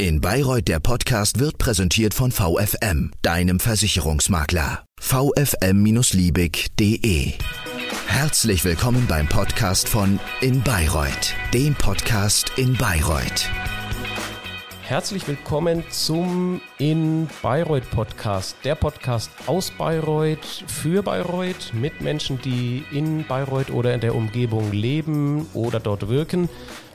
In Bayreuth der Podcast wird präsentiert von VFM, deinem Versicherungsmakler. VFM-Liebig.de Herzlich willkommen beim Podcast von In Bayreuth, dem Podcast in Bayreuth. Herzlich willkommen zum In Bayreuth Podcast, der Podcast aus Bayreuth für Bayreuth mit Menschen, die in Bayreuth oder in der Umgebung leben oder dort wirken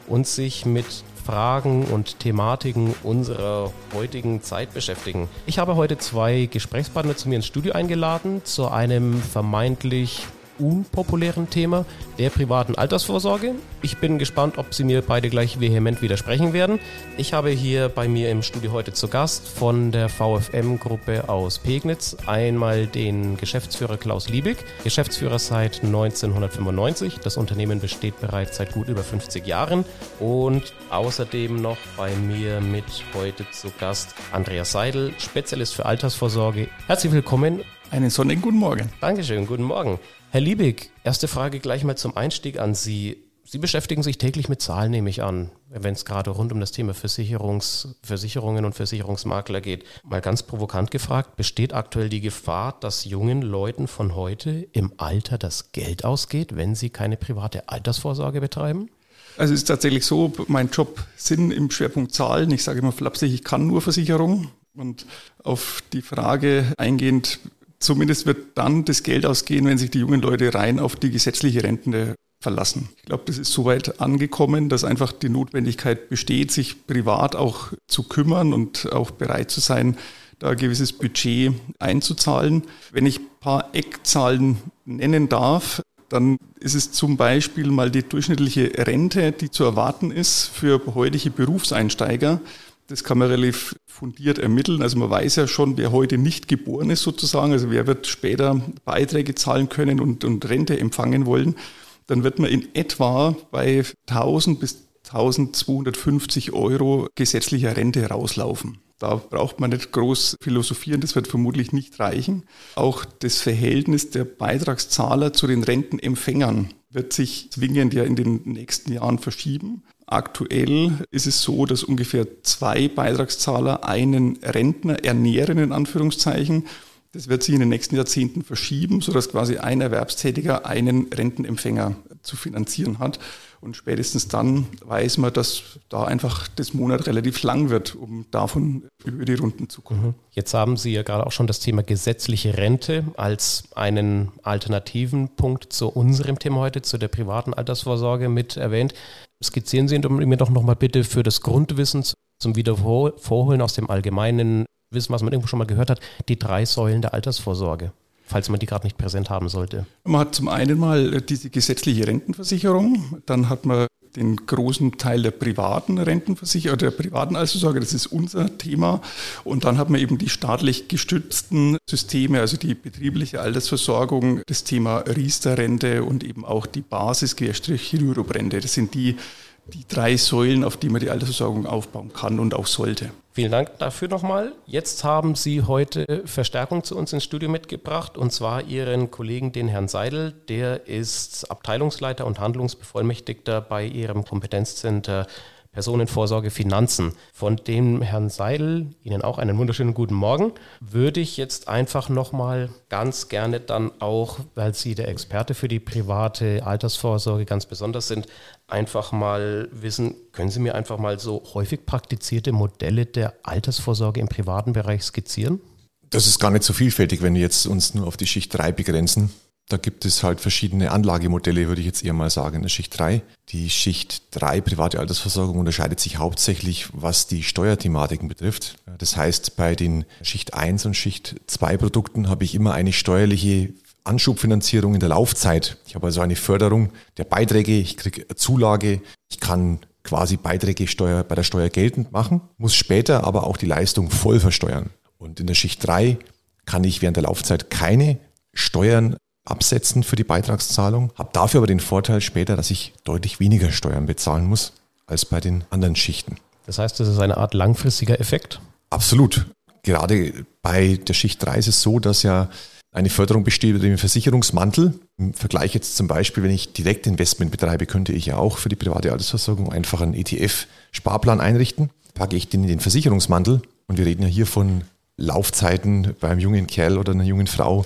und sich mit Fragen und Thematiken unserer heutigen Zeit beschäftigen. Ich habe heute zwei Gesprächspartner zu mir ins Studio eingeladen zu einem vermeintlich unpopulären Thema der privaten Altersvorsorge. Ich bin gespannt, ob Sie mir beide gleich vehement widersprechen werden. Ich habe hier bei mir im Studio heute zu Gast von der VFM-Gruppe aus Pegnitz einmal den Geschäftsführer Klaus Liebig, Geschäftsführer seit 1995. Das Unternehmen besteht bereits seit gut über 50 Jahren und außerdem noch bei mir mit heute zu Gast Andreas Seidel, Spezialist für Altersvorsorge. Herzlich willkommen. Einen sonnigen guten Morgen. Dankeschön, guten Morgen. Herr Liebig, erste Frage gleich mal zum Einstieg an Sie. Sie beschäftigen sich täglich mit Zahlen, nehme ich an, wenn es gerade rund um das Thema Versicherungs, Versicherungen und Versicherungsmakler geht. Mal ganz provokant gefragt, besteht aktuell die Gefahr, dass jungen Leuten von heute im Alter das Geld ausgeht, wenn sie keine private Altersvorsorge betreiben? Also es ist tatsächlich so, mein Job sind im Schwerpunkt Zahlen. Ich sage immer flapsig, ich kann nur Versicherung. Und auf die Frage eingehend, Zumindest wird dann das Geld ausgehen, wenn sich die jungen Leute rein auf die gesetzliche Rente verlassen. Ich glaube, das ist soweit angekommen, dass einfach die Notwendigkeit besteht, sich privat auch zu kümmern und auch bereit zu sein, da ein gewisses Budget einzuzahlen. Wenn ich ein paar Eckzahlen nennen darf, dann ist es zum Beispiel mal die durchschnittliche Rente, die zu erwarten ist für heutige Berufseinsteiger. Das kann man relativ fundiert ermitteln. Also man weiß ja schon, wer heute nicht geboren ist sozusagen, also wer wird später Beiträge zahlen können und, und Rente empfangen wollen. Dann wird man in etwa bei 1000 bis 1250 Euro gesetzlicher Rente rauslaufen. Da braucht man nicht groß philosophieren, das wird vermutlich nicht reichen. Auch das Verhältnis der Beitragszahler zu den Rentenempfängern wird sich zwingend ja in den nächsten Jahren verschieben. Aktuell ist es so, dass ungefähr zwei Beitragszahler einen Rentner ernähren, in Anführungszeichen. Das wird sich in den nächsten Jahrzehnten verschieben, sodass quasi ein Erwerbstätiger einen Rentenempfänger zu finanzieren hat. Und spätestens dann weiß man, dass da einfach das Monat relativ lang wird, um davon über die Runden zu kommen. Mhm. Jetzt haben Sie ja gerade auch schon das Thema gesetzliche Rente als einen alternativen Punkt zu unserem Thema heute, zu der privaten Altersvorsorge mit erwähnt. Skizzieren Sie mir doch nochmal bitte für das Grundwissen zum Wiedervorholen aus dem allgemeinen Wissen, was man irgendwo schon mal gehört hat, die drei Säulen der Altersvorsorge falls man die gerade nicht präsent haben sollte? Man hat zum einen mal diese gesetzliche Rentenversicherung, dann hat man den großen Teil der privaten Rentenversicherung, der privaten Altersvorsorge, das ist unser Thema. Und dann hat man eben die staatlich gestützten Systeme, also die betriebliche Altersversorgung, das Thema Riester-Rente und eben auch die Basis-Rürup-Rente. Das sind die die drei Säulen, auf die man die Altersversorgung aufbauen kann und auch sollte. Vielen Dank dafür nochmal. Jetzt haben Sie heute Verstärkung zu uns ins Studio mitgebracht und zwar Ihren Kollegen, den Herrn Seidel. Der ist Abteilungsleiter und Handlungsbevollmächtigter bei Ihrem Kompetenzcenter Personenvorsorge Finanzen. Von dem Herrn Seidel, Ihnen auch einen wunderschönen guten Morgen, würde ich jetzt einfach nochmal ganz gerne dann auch, weil Sie der Experte für die private Altersvorsorge ganz besonders sind, einfach mal wissen, können Sie mir einfach mal so häufig praktizierte Modelle der Altersvorsorge im privaten Bereich skizzieren? Das ist gar nicht so vielfältig, wenn wir jetzt uns nur auf die Schicht 3 begrenzen. Da gibt es halt verschiedene Anlagemodelle, würde ich jetzt eher mal sagen, in der Schicht 3. Die Schicht 3 private Altersversorgung unterscheidet sich hauptsächlich, was die Steuerthematiken betrifft. Das heißt, bei den Schicht 1 und Schicht 2 Produkten habe ich immer eine steuerliche Anschubfinanzierung in der Laufzeit. Ich habe also eine Förderung der Beiträge, ich kriege Zulage, ich kann quasi Beiträge Steuer, bei der Steuer geltend machen, muss später aber auch die Leistung voll versteuern. Und in der Schicht 3 kann ich während der Laufzeit keine Steuern absetzen für die Beitragszahlung, habe dafür aber den Vorteil später, dass ich deutlich weniger Steuern bezahlen muss als bei den anderen Schichten. Das heißt, das ist eine Art langfristiger Effekt? Absolut. Gerade bei der Schicht 3 ist es so, dass ja eine Förderung besteht über den Versicherungsmantel. Im Vergleich jetzt zum Beispiel, wenn ich direkt Investment betreibe, könnte ich ja auch für die private Altersversorgung einfach einen ETF-Sparplan einrichten. packe ich den in den Versicherungsmantel. Und wir reden ja hier von Laufzeiten beim jungen Kerl oder einer jungen Frau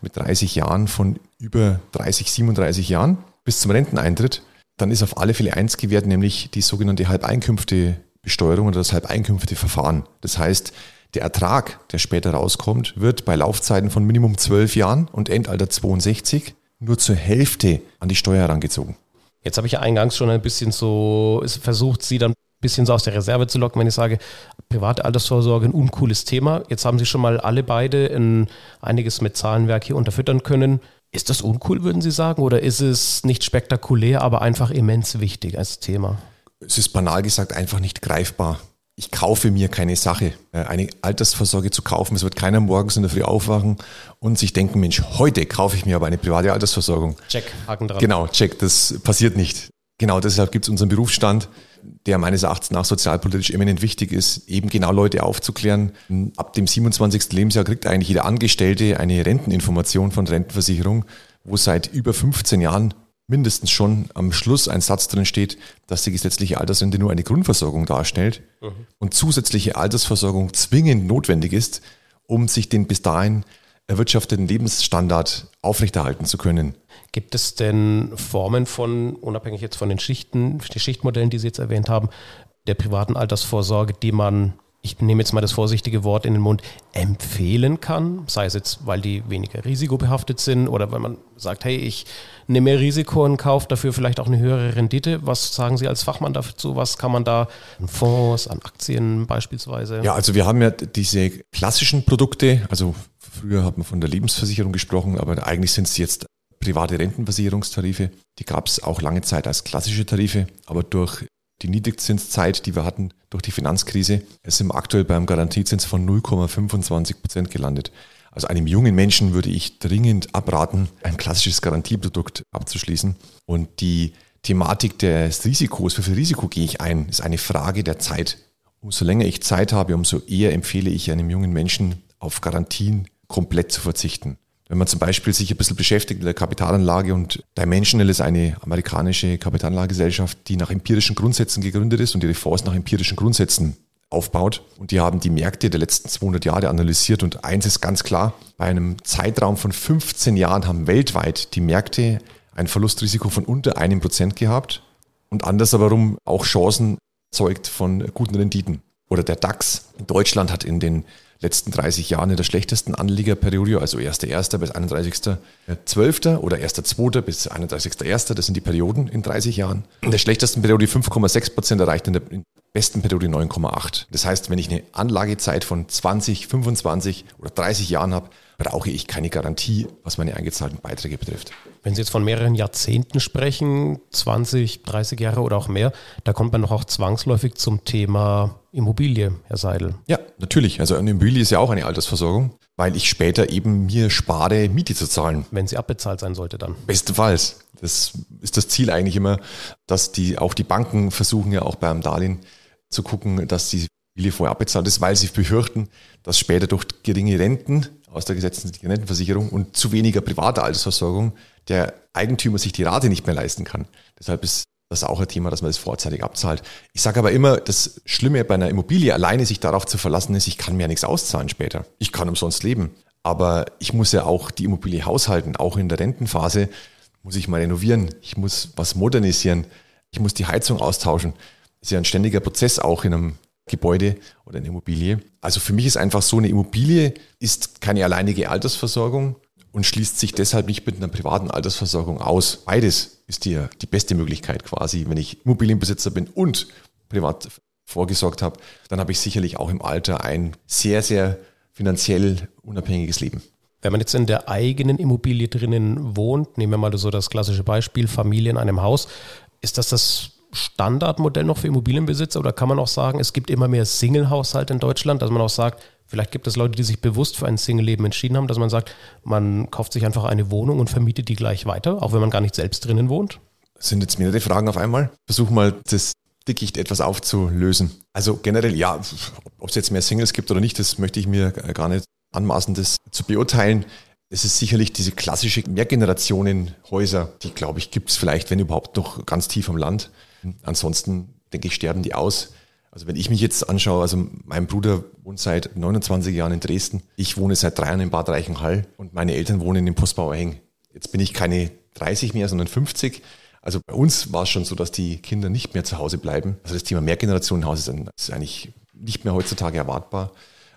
mit 30 Jahren von über 30, 37 Jahren bis zum Renteneintritt. Dann ist auf alle Fälle eins gewährt, nämlich die sogenannte Halbeinkünftebesteuerung oder das Halbeinkünfteverfahren. Das heißt, der Ertrag, der später rauskommt, wird bei Laufzeiten von Minimum 12 Jahren und Endalter 62 nur zur Hälfte an die Steuer herangezogen. Jetzt habe ich ja eingangs schon ein bisschen so versucht, Sie dann bisschen so aus der Reserve zu locken, wenn ich sage, private Altersvorsorge ein uncooles Thema. Jetzt haben Sie schon mal alle beide in einiges mit Zahlenwerk hier unterfüttern können. Ist das uncool, würden Sie sagen, oder ist es nicht spektakulär, aber einfach immens wichtig als Thema? Es ist banal gesagt einfach nicht greifbar ich kaufe mir keine Sache, äh, eine Altersvorsorge zu kaufen. Es wird keiner morgens in der Früh aufwachen und sich denken, Mensch, heute kaufe ich mir aber eine private Altersversorgung. Check, Haken dran. Genau, check, das passiert nicht. Genau deshalb gibt es unseren Berufsstand, der meines Erachtens nach sozialpolitisch eminent wichtig ist, eben genau Leute aufzuklären. Ab dem 27. Lebensjahr kriegt eigentlich jeder Angestellte eine Renteninformation von Rentenversicherung, wo seit über 15 Jahren mindestens schon am Schluss ein Satz drin steht, dass die gesetzliche Altersrente nur eine Grundversorgung darstellt mhm. und zusätzliche Altersversorgung zwingend notwendig ist, um sich den bis dahin erwirtschafteten Lebensstandard aufrechterhalten zu können. Gibt es denn Formen von, unabhängig jetzt von den Schichten, die Schichtmodellen, die Sie jetzt erwähnt haben, der privaten Altersvorsorge, die man ich nehme jetzt mal das vorsichtige Wort in den Mund, empfehlen kann, sei es jetzt, weil die weniger risikobehaftet sind oder weil man sagt, hey, ich nehme mehr Risiko in Kauf, dafür vielleicht auch eine höhere Rendite. Was sagen Sie als Fachmann dazu? Was kann man da an Fonds, an Aktien beispielsweise? Ja, also wir haben ja diese klassischen Produkte, also früher hat man von der Lebensversicherung gesprochen, aber eigentlich sind es jetzt private Rentenversicherungstarife. Die gab es auch lange Zeit als klassische Tarife, aber durch die Niedrigzinszeit, die wir hatten durch die Finanzkrise, sind wir aktuell beim Garantiezins von 0,25 Prozent gelandet. Also einem jungen Menschen würde ich dringend abraten, ein klassisches Garantieprodukt abzuschließen. Und die Thematik des Risikos, wie viel Risiko gehe ich ein, ist eine Frage der Zeit. Umso länger ich Zeit habe, umso eher empfehle ich einem jungen Menschen auf Garantien komplett zu verzichten. Wenn man zum Beispiel sich ein bisschen beschäftigt mit der Kapitalanlage und Dimensional ist eine amerikanische Kapitalanlagegesellschaft, die nach empirischen Grundsätzen gegründet ist und ihre Fonds nach empirischen Grundsätzen aufbaut. Und die haben die Märkte der letzten 200 Jahre analysiert und eins ist ganz klar, bei einem Zeitraum von 15 Jahren haben weltweit die Märkte ein Verlustrisiko von unter einem Prozent gehabt und andersherum auch Chancen zeugt von guten Renditen. Oder der DAX in Deutschland hat in den letzten 30 Jahren in der schlechtesten Anlegerperiode, also 1.1. bis 31.12. oder 1.2. bis 31.1. Das sind die Perioden in 30 Jahren. In der schlechtesten Periode 5,6 Prozent erreicht, in der besten Periode 9,8. Das heißt, wenn ich eine Anlagezeit von 20, 25 oder 30 Jahren habe, brauche ich keine Garantie, was meine eingezahlten Beiträge betrifft. Wenn Sie jetzt von mehreren Jahrzehnten sprechen, 20, 30 Jahre oder auch mehr, da kommt man doch auch zwangsläufig zum Thema Immobilie, Herr Seidel. Ja, natürlich. Also eine Immobilie ist ja auch eine Altersversorgung, weil ich später eben mir spare, Miete zu zahlen. Wenn sie abbezahlt sein sollte dann. Bestenfalls. Das ist das Ziel eigentlich immer, dass die auch die Banken versuchen ja auch beim Darlehen zu gucken, dass die Vorher abbezahlt ist, weil sie befürchten, dass später durch geringe Renten aus der gesetzlichen Rentenversicherung und zu weniger privater Altersversorgung der Eigentümer sich die Rate nicht mehr leisten kann. Deshalb ist das auch ein Thema, dass man das vorzeitig abzahlt. Ich sage aber immer, das Schlimme bei einer Immobilie alleine sich darauf zu verlassen ist, ich kann mir ja nichts auszahlen später. Ich kann umsonst leben. Aber ich muss ja auch die Immobilie haushalten. Auch in der Rentenphase muss ich mal renovieren. Ich muss was modernisieren. Ich muss die Heizung austauschen. Das ist ja ein ständiger Prozess auch in einem Gebäude oder eine Immobilie. Also für mich ist einfach so, eine Immobilie ist keine alleinige Altersversorgung und schließt sich deshalb nicht mit einer privaten Altersversorgung aus. Beides ist die, die beste Möglichkeit quasi. Wenn ich Immobilienbesitzer bin und privat vorgesorgt habe, dann habe ich sicherlich auch im Alter ein sehr, sehr finanziell unabhängiges Leben. Wenn man jetzt in der eigenen Immobilie drinnen wohnt, nehmen wir mal so das klassische Beispiel, Familie in einem Haus, ist das das Standardmodell noch für Immobilienbesitzer oder kann man auch sagen, es gibt immer mehr Single-Haushalte in Deutschland, dass man auch sagt, vielleicht gibt es Leute, die sich bewusst für ein Single-Leben entschieden haben, dass man sagt, man kauft sich einfach eine Wohnung und vermietet die gleich weiter, auch wenn man gar nicht selbst drinnen wohnt? Das sind jetzt mehrere Fragen auf einmal. Versuch mal das Dickicht etwas aufzulösen. Also generell, ja, ob es jetzt mehr Singles gibt oder nicht, das möchte ich mir gar nicht anmaßen, das zu beurteilen. Es ist sicherlich diese klassische Mehrgenerationenhäuser, die, glaube ich, gibt es vielleicht, wenn überhaupt, noch ganz tief am Land. Ansonsten, denke ich, sterben die aus. Also wenn ich mich jetzt anschaue, also mein Bruder wohnt seit 29 Jahren in Dresden, ich wohne seit drei Jahren in Bad Reichenhall und meine Eltern wohnen in Postbauer Heng. Jetzt bin ich keine 30 mehr, sondern 50. Also bei uns war es schon so, dass die Kinder nicht mehr zu Hause bleiben. Also das Thema Mehrgenerationenhaus ist, ist eigentlich nicht mehr heutzutage erwartbar.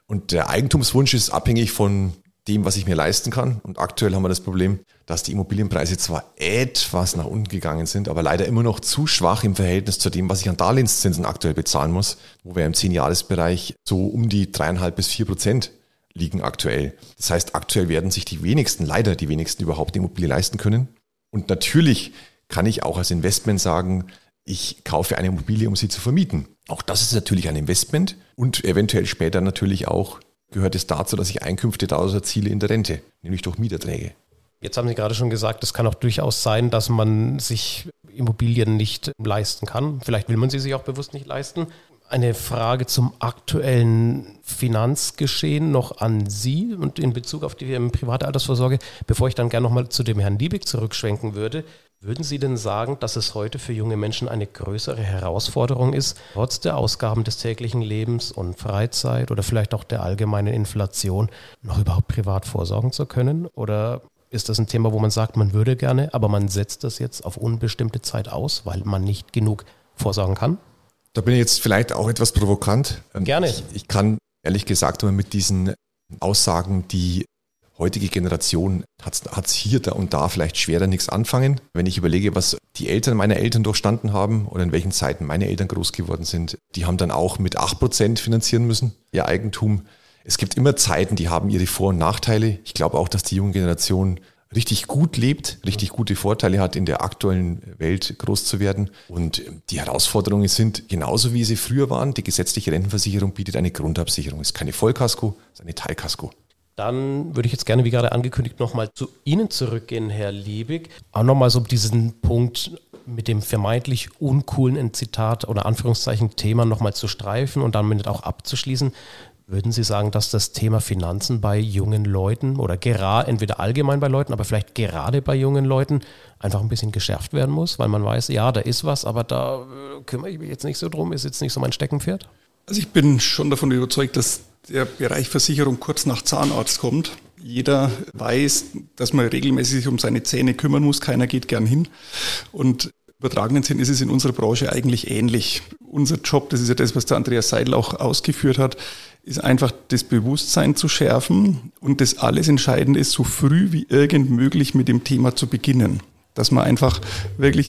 Und der Eigentumswunsch ist abhängig von dem, was ich mir leisten kann. Und aktuell haben wir das Problem, dass die Immobilienpreise zwar etwas nach unten gegangen sind, aber leider immer noch zu schwach im Verhältnis zu dem, was ich an Darlehenszinsen aktuell bezahlen muss, wo wir im 10-Jahres-Bereich so um die dreieinhalb bis vier Prozent liegen aktuell. Das heißt, aktuell werden sich die wenigsten, leider die wenigsten überhaupt Immobilie leisten können. Und natürlich kann ich auch als Investment sagen, ich kaufe eine Immobilie, um sie zu vermieten. Auch das ist natürlich ein Investment und eventuell später natürlich auch gehört es dazu, dass ich Einkünfte daraus erziele in der Rente, nämlich durch Mieterträge. Jetzt haben Sie gerade schon gesagt, es kann auch durchaus sein, dass man sich Immobilien nicht leisten kann. Vielleicht will man sie sich auch bewusst nicht leisten. Eine Frage zum aktuellen Finanzgeschehen noch an Sie und in Bezug auf die private Altersvorsorge, bevor ich dann gerne nochmal zu dem Herrn Liebig zurückschwenken würde. Würden Sie denn sagen, dass es heute für junge Menschen eine größere Herausforderung ist, trotz der Ausgaben des täglichen Lebens und Freizeit oder vielleicht auch der allgemeinen Inflation noch überhaupt privat vorsorgen zu können? Oder ist das ein Thema, wo man sagt, man würde gerne, aber man setzt das jetzt auf unbestimmte Zeit aus, weil man nicht genug vorsorgen kann? Da bin ich jetzt vielleicht auch etwas provokant. Gerne. Ich, ich kann ehrlich gesagt aber mit diesen Aussagen, die heutige Generation hat es hier da und da vielleicht schwerer nichts anfangen. Wenn ich überlege, was die Eltern meiner Eltern durchstanden haben oder in welchen Zeiten meine Eltern groß geworden sind, die haben dann auch mit 8% finanzieren müssen, ihr Eigentum. Es gibt immer Zeiten, die haben ihre Vor- und Nachteile. Ich glaube auch, dass die junge Generation richtig gut lebt, richtig gute Vorteile hat, in der aktuellen Welt groß zu werden. Und die Herausforderungen sind genauso, wie sie früher waren. Die gesetzliche Rentenversicherung bietet eine Grundabsicherung. Es ist keine Vollkasko, es ist eine Teilkasko. Dann würde ich jetzt gerne, wie gerade angekündigt, nochmal zu Ihnen zurückgehen, Herr Liebig. Auch nochmal so diesen Punkt mit dem vermeintlich uncoolen Zitat oder Anführungszeichen Thema nochmal zu streifen und damit auch abzuschließen. Würden Sie sagen, dass das Thema Finanzen bei jungen Leuten oder gerade entweder allgemein bei Leuten, aber vielleicht gerade bei jungen Leuten einfach ein bisschen geschärft werden muss, weil man weiß, ja, da ist was, aber da äh, kümmere ich mich jetzt nicht so drum, ist jetzt nicht so mein Steckenpferd? Also ich bin schon davon überzeugt, dass der Bereich Versicherung kurz nach Zahnarzt kommt. Jeder weiß, dass man regelmäßig sich um seine Zähne kümmern muss. Keiner geht gern hin. Und übertragenen Sinn ist es in unserer Branche eigentlich ähnlich. Unser Job, das ist ja das, was der Andreas Seidel auch ausgeführt hat, ist einfach das Bewusstsein zu schärfen und das alles Entscheidende ist, so früh wie irgend möglich mit dem Thema zu beginnen. Dass man einfach wirklich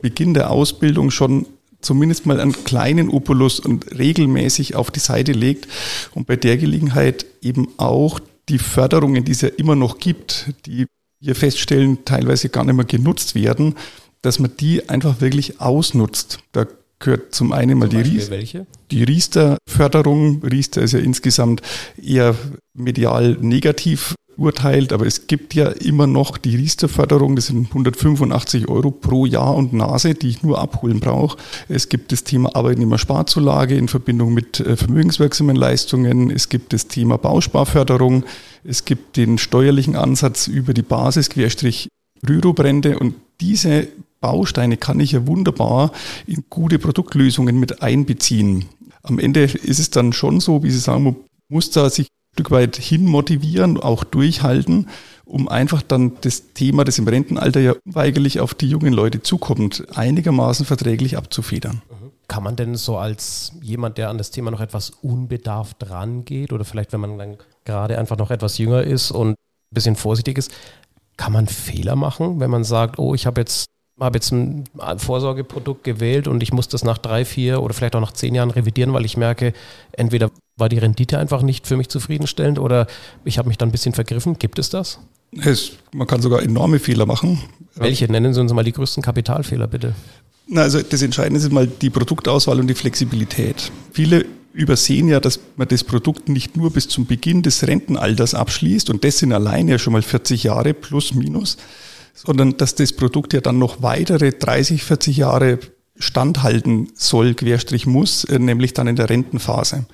Beginn der Ausbildung schon zumindest mal einen kleinen Opulus und regelmäßig auf die Seite legt und bei der Gelegenheit eben auch die Förderungen, die es ja immer noch gibt, die wir feststellen, teilweise gar nicht mehr genutzt werden, dass man die einfach wirklich ausnutzt. Da gehört zum einen mal zum die, Ries die Riester-Förderung. Riester ist ja insgesamt eher medial negativ urteilt, aber es gibt ja immer noch die Riester-Förderung, das sind 185 Euro pro Jahr und Nase, die ich nur abholen brauche. Es gibt das Thema Arbeitnehmersparzulage in Verbindung mit äh, vermögenswirksamen Leistungen. Es gibt das Thema Bausparförderung. Es gibt den steuerlichen Ansatz über die Basis Querstrich Rürubrände und diese Bausteine kann ich ja wunderbar in gute Produktlösungen mit einbeziehen. Am Ende ist es dann schon so, wie Sie sagen, man muss da sich Stück weit hin motivieren, auch durchhalten, um einfach dann das Thema, das im Rentenalter ja unweigerlich auf die jungen Leute zukommt, einigermaßen verträglich abzufedern. Kann man denn so als jemand, der an das Thema noch etwas unbedarft rangeht oder vielleicht, wenn man dann gerade einfach noch etwas jünger ist und ein bisschen vorsichtig ist, kann man Fehler machen, wenn man sagt, oh, ich habe jetzt habe jetzt ein Vorsorgeprodukt gewählt und ich muss das nach drei, vier oder vielleicht auch nach zehn Jahren revidieren, weil ich merke, entweder war die Rendite einfach nicht für mich zufriedenstellend oder ich habe mich dann ein bisschen vergriffen. Gibt es das? Es, man kann sogar enorme Fehler machen. Welche? Nennen Sie uns mal die größten Kapitalfehler, bitte. Na, also das Entscheidende ist mal die Produktauswahl und die Flexibilität. Viele übersehen ja, dass man das Produkt nicht nur bis zum Beginn des Rentenalters abschließt und das sind alleine ja schon mal 40 Jahre plus minus, sondern dass das Produkt ja dann noch weitere 30, 40 Jahre standhalten soll, Querstrich muss, äh, nämlich dann in der Rentenphase.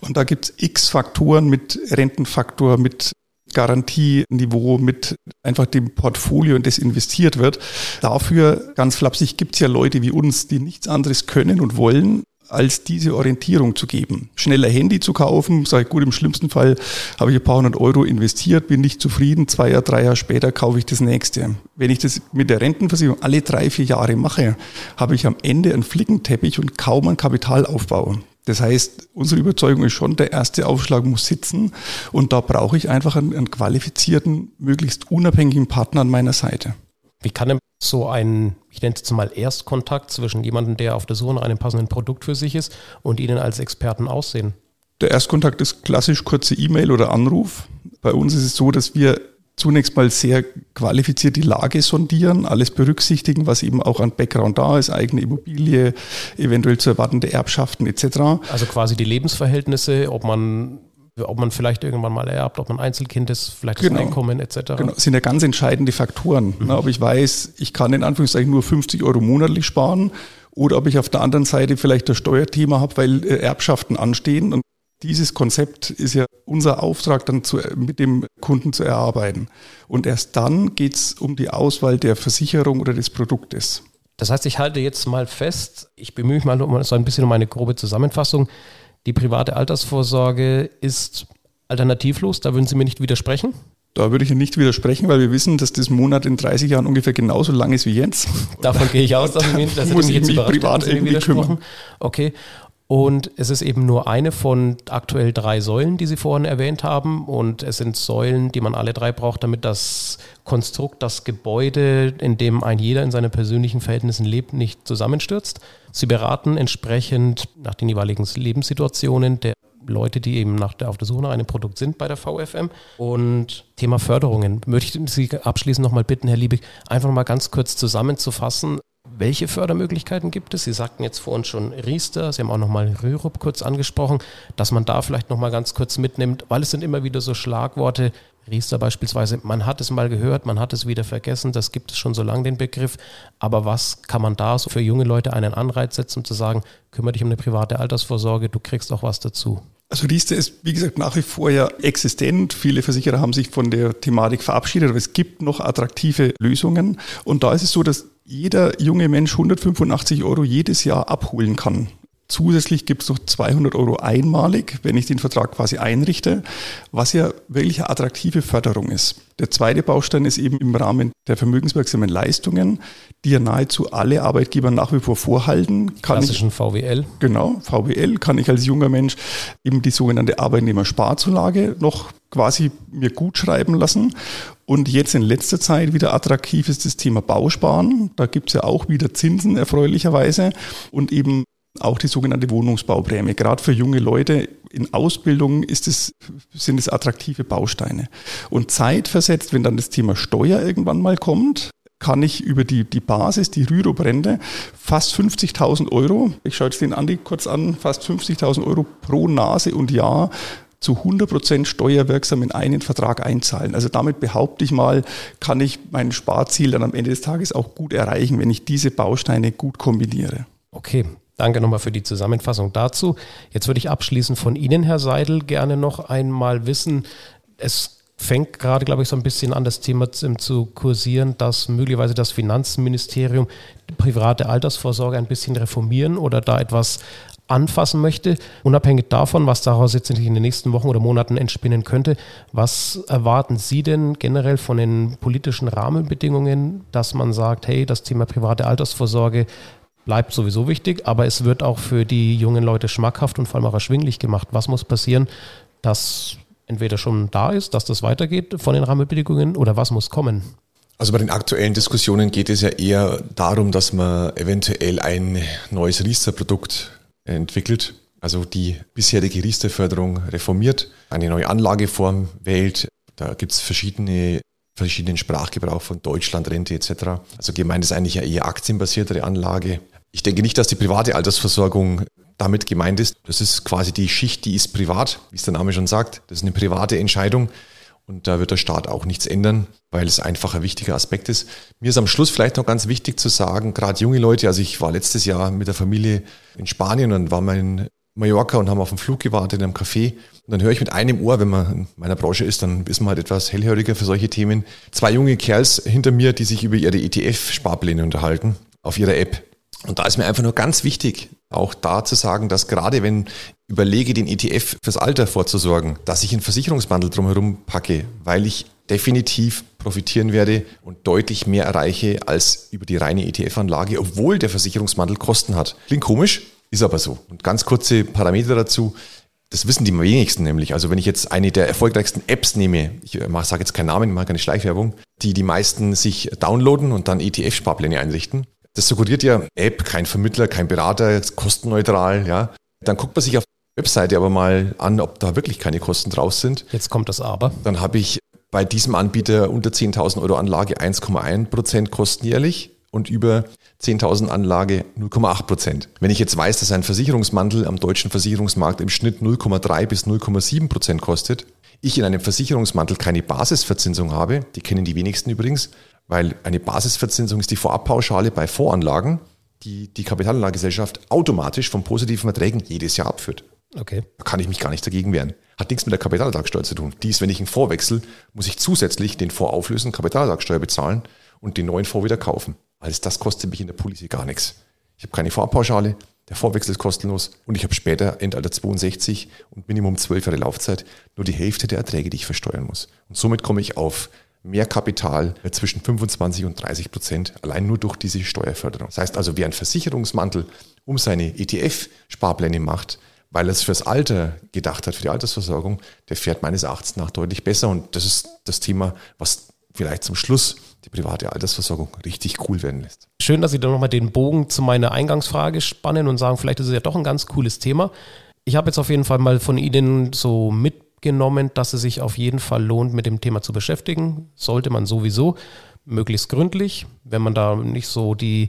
Und da gibt es x Faktoren mit Rentenfaktor, mit Garantieniveau, mit einfach dem Portfolio, in das investiert wird. Dafür, ganz flapsig, gibt es ja Leute wie uns, die nichts anderes können und wollen, als diese Orientierung zu geben. Schneller Handy zu kaufen, sage ich gut, im schlimmsten Fall habe ich ein paar hundert Euro investiert, bin nicht zufrieden, zwei Jahre, drei Jahre später kaufe ich das nächste. Wenn ich das mit der Rentenversicherung alle drei, vier Jahre mache, habe ich am Ende einen Flickenteppich und kaum einen Kapitalaufbau. Das heißt, unsere Überzeugung ist schon, der erste Aufschlag muss sitzen und da brauche ich einfach einen, einen qualifizierten, möglichst unabhängigen Partner an meiner Seite. Wie kann denn so ein, ich nenne es jetzt mal Erstkontakt zwischen jemandem, der auf der Suche nach einem passenden Produkt für sich ist und Ihnen als Experten aussehen? Der Erstkontakt ist klassisch kurze E-Mail oder Anruf. Bei uns ist es so, dass wir zunächst mal sehr qualifiziert die Lage sondieren, alles berücksichtigen, was eben auch an Background da ist, eigene Immobilie, eventuell zu erwartende Erbschaften etc. Also quasi die Lebensverhältnisse, ob man ob man vielleicht irgendwann mal erbt, ob man Einzelkind ist, vielleicht genau. das Einkommen etc. Genau, das sind ja ganz entscheidende Faktoren. Mhm. ob ich weiß, ich kann in Anführungszeichen nur 50 Euro monatlich sparen oder ob ich auf der anderen Seite vielleicht das Steuerthema habe, weil äh, Erbschaften anstehen. Und dieses Konzept ist ja unser Auftrag, dann zu, mit dem Kunden zu erarbeiten. Und erst dann geht es um die Auswahl der Versicherung oder des Produktes. Das heißt, ich halte jetzt mal fest, ich bemühe mich mal um so ein bisschen um eine grobe Zusammenfassung. Die private Altersvorsorge ist alternativlos, da würden Sie mir nicht widersprechen? Da würde ich nicht widersprechen, weil wir wissen, dass das Monat in 30 Jahren ungefähr genauso lang ist wie jetzt. Davon gehe ich aus, dass ich mich, das muss ich mich privat irgendwie kümmern. Okay. Und es ist eben nur eine von aktuell drei Säulen, die Sie vorhin erwähnt haben. Und es sind Säulen, die man alle drei braucht, damit das Konstrukt, das Gebäude, in dem ein jeder in seinen persönlichen Verhältnissen lebt, nicht zusammenstürzt. Sie beraten entsprechend nach den jeweiligen Lebenssituationen der Leute, die eben nach der, auf der Suche nach einem Produkt sind bei der VFM. Und Thema Förderungen. Möchte ich Sie abschließend nochmal bitten, Herr Liebig, einfach mal ganz kurz zusammenzufassen, welche Fördermöglichkeiten gibt es? Sie sagten jetzt vor uns schon Riester, Sie haben auch nochmal Rürup kurz angesprochen, dass man da vielleicht nochmal ganz kurz mitnimmt, weil es sind immer wieder so Schlagworte, Riester beispielsweise, man hat es mal gehört, man hat es wieder vergessen, das gibt es schon so lange den Begriff, aber was kann man da so für junge Leute einen Anreiz setzen, um zu sagen, kümmere dich um eine private Altersvorsorge, du kriegst auch was dazu? Also Riester ist, wie gesagt, nach wie vor ja existent. Viele Versicherer haben sich von der Thematik verabschiedet, aber es gibt noch attraktive Lösungen. Und da ist es so, dass jeder junge Mensch 185 Euro jedes Jahr abholen kann. Zusätzlich gibt es noch 200 Euro einmalig, wenn ich den Vertrag quasi einrichte, was ja wirklich eine attraktive Förderung ist. Der zweite Baustein ist eben im Rahmen der vermögenswirksamen Leistungen, die ja nahezu alle Arbeitgeber nach wie vor vorhalten. Kann Klassischen ich, VWL. Genau, VWL kann ich als junger Mensch eben die sogenannte Arbeitnehmersparzulage noch quasi mir gut schreiben lassen. Und jetzt in letzter Zeit wieder attraktiv ist das Thema Bausparen. Da gibt es ja auch wieder Zinsen erfreulicherweise und eben auch die sogenannte Wohnungsbauprämie. Gerade für junge Leute in Ausbildung ist es, sind es attraktive Bausteine. Und zeitversetzt, wenn dann das Thema Steuer irgendwann mal kommt, kann ich über die, die Basis, die Rürup-Rente, fast 50.000 Euro, ich schaue jetzt den Andi kurz an, fast 50.000 Euro pro Nase und Jahr zu 100% steuerwirksam in einen Vertrag einzahlen. Also damit behaupte ich mal, kann ich mein Sparziel dann am Ende des Tages auch gut erreichen, wenn ich diese Bausteine gut kombiniere. Okay, Danke nochmal für die Zusammenfassung dazu. Jetzt würde ich abschließend von Ihnen, Herr Seidel, gerne noch einmal wissen, es fängt gerade, glaube ich, so ein bisschen an, das Thema zu kursieren, dass möglicherweise das Finanzministerium private Altersvorsorge ein bisschen reformieren oder da etwas anfassen möchte. Unabhängig davon, was daraus jetzt in den nächsten Wochen oder Monaten entspinnen könnte, was erwarten Sie denn generell von den politischen Rahmenbedingungen, dass man sagt, hey, das Thema private Altersvorsorge bleibt sowieso wichtig, aber es wird auch für die jungen Leute schmackhaft und vor allem auch erschwinglich gemacht. Was muss passieren, dass entweder schon da ist, dass das weitergeht von den Rahmenbedingungen oder was muss kommen? Also bei den aktuellen Diskussionen geht es ja eher darum, dass man eventuell ein neues Riester-Produkt entwickelt, also die bisherige Riester-Förderung reformiert, eine neue Anlageform wählt. Da gibt es verschiedene verschiedenen Sprachgebrauch von Deutschland, Rente etc. Also gemeint ist eigentlich eine eher aktienbasiertere Anlage. Ich denke nicht, dass die private Altersversorgung damit gemeint ist. Das ist quasi die Schicht, die ist privat, wie es der Name schon sagt. Das ist eine private Entscheidung und da wird der Staat auch nichts ändern, weil es einfach ein wichtiger Aspekt ist. Mir ist am Schluss vielleicht noch ganz wichtig zu sagen, gerade junge Leute, also ich war letztes Jahr mit der Familie in Spanien und war mein Mallorca und haben auf den Flug gewartet in einem Café. Und dann höre ich mit einem Ohr, wenn man in meiner Branche ist, dann ist man halt etwas hellhöriger für solche Themen. Zwei junge Kerls hinter mir, die sich über ihre ETF-Sparpläne unterhalten auf ihrer App. Und da ist mir einfach nur ganz wichtig, auch da zu sagen, dass gerade wenn überlege, den ETF fürs Alter vorzusorgen, dass ich einen Versicherungsbundle drumherum packe, weil ich definitiv profitieren werde und deutlich mehr erreiche als über die reine ETF-Anlage, obwohl der Versicherungsbundle Kosten hat. Klingt komisch, ist aber so. Und ganz kurze Parameter dazu. Das wissen die wenigsten nämlich. Also wenn ich jetzt eine der erfolgreichsten Apps nehme, ich sage jetzt keinen Namen, ich mache keine Schleichwerbung, die die meisten sich downloaden und dann ETF-Sparpläne einrichten. Das suggeriert ja App, kein Vermittler, kein Berater, kostenneutral, ja. Dann guckt man sich auf der Webseite aber mal an, ob da wirklich keine Kosten drauf sind. Jetzt kommt das aber. Dann habe ich bei diesem Anbieter unter 10.000 Euro Anlage 1,1 Prozent Kosten jährlich und über 10.000 Anlage 0,8 Prozent. Wenn ich jetzt weiß, dass ein Versicherungsmantel am deutschen Versicherungsmarkt im Schnitt 0,3 bis 0,7 Prozent kostet, ich in einem Versicherungsmantel keine Basisverzinsung habe, die kennen die wenigsten übrigens, weil eine Basisverzinsung ist die Vorabpauschale bei Voranlagen, die die Kapitalanlagegesellschaft automatisch von positiven Erträgen jedes Jahr abführt. Okay. Da kann ich mich gar nicht dagegen wehren. Hat nichts mit der Kapitalertragssteuer zu tun. Dies, wenn ich einen Vorwechsel, muss ich zusätzlich den Vorauflösen Kapitalertragssteuer bezahlen und den neuen Fonds wieder kaufen. Alles das kostet mich in der Policy gar nichts. Ich habe keine Vorpauschale, der Vorwechsel ist kostenlos und ich habe später Endalter 62 und Minimum 12 Jahre Laufzeit nur die Hälfte der Erträge, die ich versteuern muss. Und somit komme ich auf mehr Kapital zwischen 25 und 30 Prozent, allein nur durch diese Steuerförderung. Das heißt also, wer einen Versicherungsmantel um seine ETF-Sparpläne macht, weil er es fürs Alter gedacht hat, für die Altersversorgung, der fährt meines Erachtens nach deutlich besser. Und das ist das Thema, was vielleicht zum Schluss die private Altersversorgung richtig cool werden lässt. Schön, dass Sie dann nochmal den Bogen zu meiner Eingangsfrage spannen und sagen, vielleicht ist es ja doch ein ganz cooles Thema. Ich habe jetzt auf jeden Fall mal von Ihnen so mitgenommen, dass es sich auf jeden Fall lohnt, mit dem Thema zu beschäftigen. Sollte man sowieso möglichst gründlich. Wenn man da nicht so die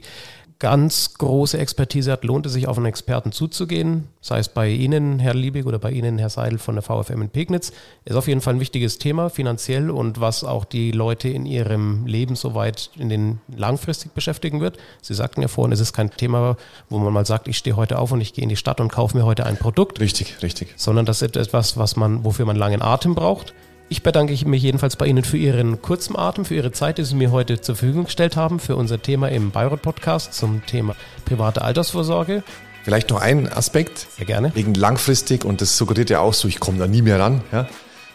ganz große Expertise hat, lohnt es sich auf einen Experten zuzugehen, sei es bei Ihnen, Herr Liebig, oder bei Ihnen, Herr Seidel von der VFM in Pegnitz. Ist auf jeden Fall ein wichtiges Thema, finanziell und was auch die Leute in ihrem Leben soweit in den langfristig beschäftigen wird. Sie sagten ja vorhin, es ist kein Thema, wo man mal sagt, ich stehe heute auf und ich gehe in die Stadt und kaufe mir heute ein Produkt. Richtig, richtig. Sondern das ist etwas, was man, wofür man langen Atem braucht. Ich bedanke mich jedenfalls bei Ihnen für Ihren kurzen Atem, für Ihre Zeit, die Sie mir heute zur Verfügung gestellt haben, für unser Thema im Bayreuth Podcast zum Thema private Altersvorsorge. Vielleicht noch ein Aspekt. Sehr gerne. Wegen langfristig, und das suggeriert ja auch so, ich komme da nie mehr ran. Ja?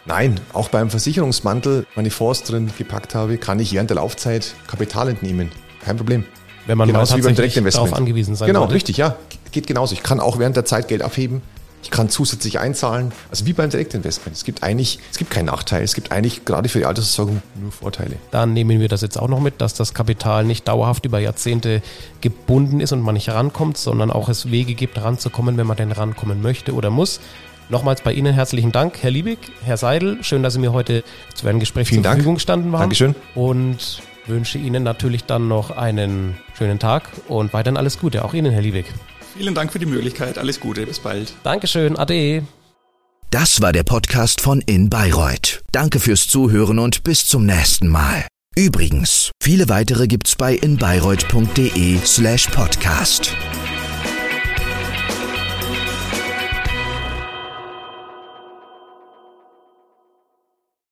Nein, auch beim Versicherungsmantel, meine Fonds drin gepackt habe, kann ich während der Laufzeit Kapital entnehmen. Kein Problem. Wenn man genauso mal tatsächlich darauf angewiesen sein Genau, sollte. richtig, ja. Geht genauso. Ich kann auch während der Zeit Geld abheben. Ich kann zusätzlich einzahlen. Also wie beim Direktinvestment. Es gibt eigentlich, es gibt keinen Nachteil. Es gibt eigentlich gerade für die Altersversorgung nur Vorteile. Dann nehmen wir das jetzt auch noch mit, dass das Kapital nicht dauerhaft über Jahrzehnte gebunden ist und man nicht rankommt, sondern auch es Wege gibt, ranzukommen, wenn man denn rankommen möchte oder muss. Nochmals bei Ihnen herzlichen Dank, Herr Liebig, Herr Seidel. Schön, dass Sie mir heute zu einem Gespräch Vielen zur Dank. Verfügung standen waren. Dankeschön. Und wünsche Ihnen natürlich dann noch einen schönen Tag und weiterhin alles Gute. Auch Ihnen, Herr Liebig. Vielen Dank für die Möglichkeit. Alles Gute. Bis bald. Dankeschön. Ade. Das war der Podcast von In Bayreuth. Danke fürs Zuhören und bis zum nächsten Mal. Übrigens, viele weitere gibt's bei inbayreuth.de slash podcast.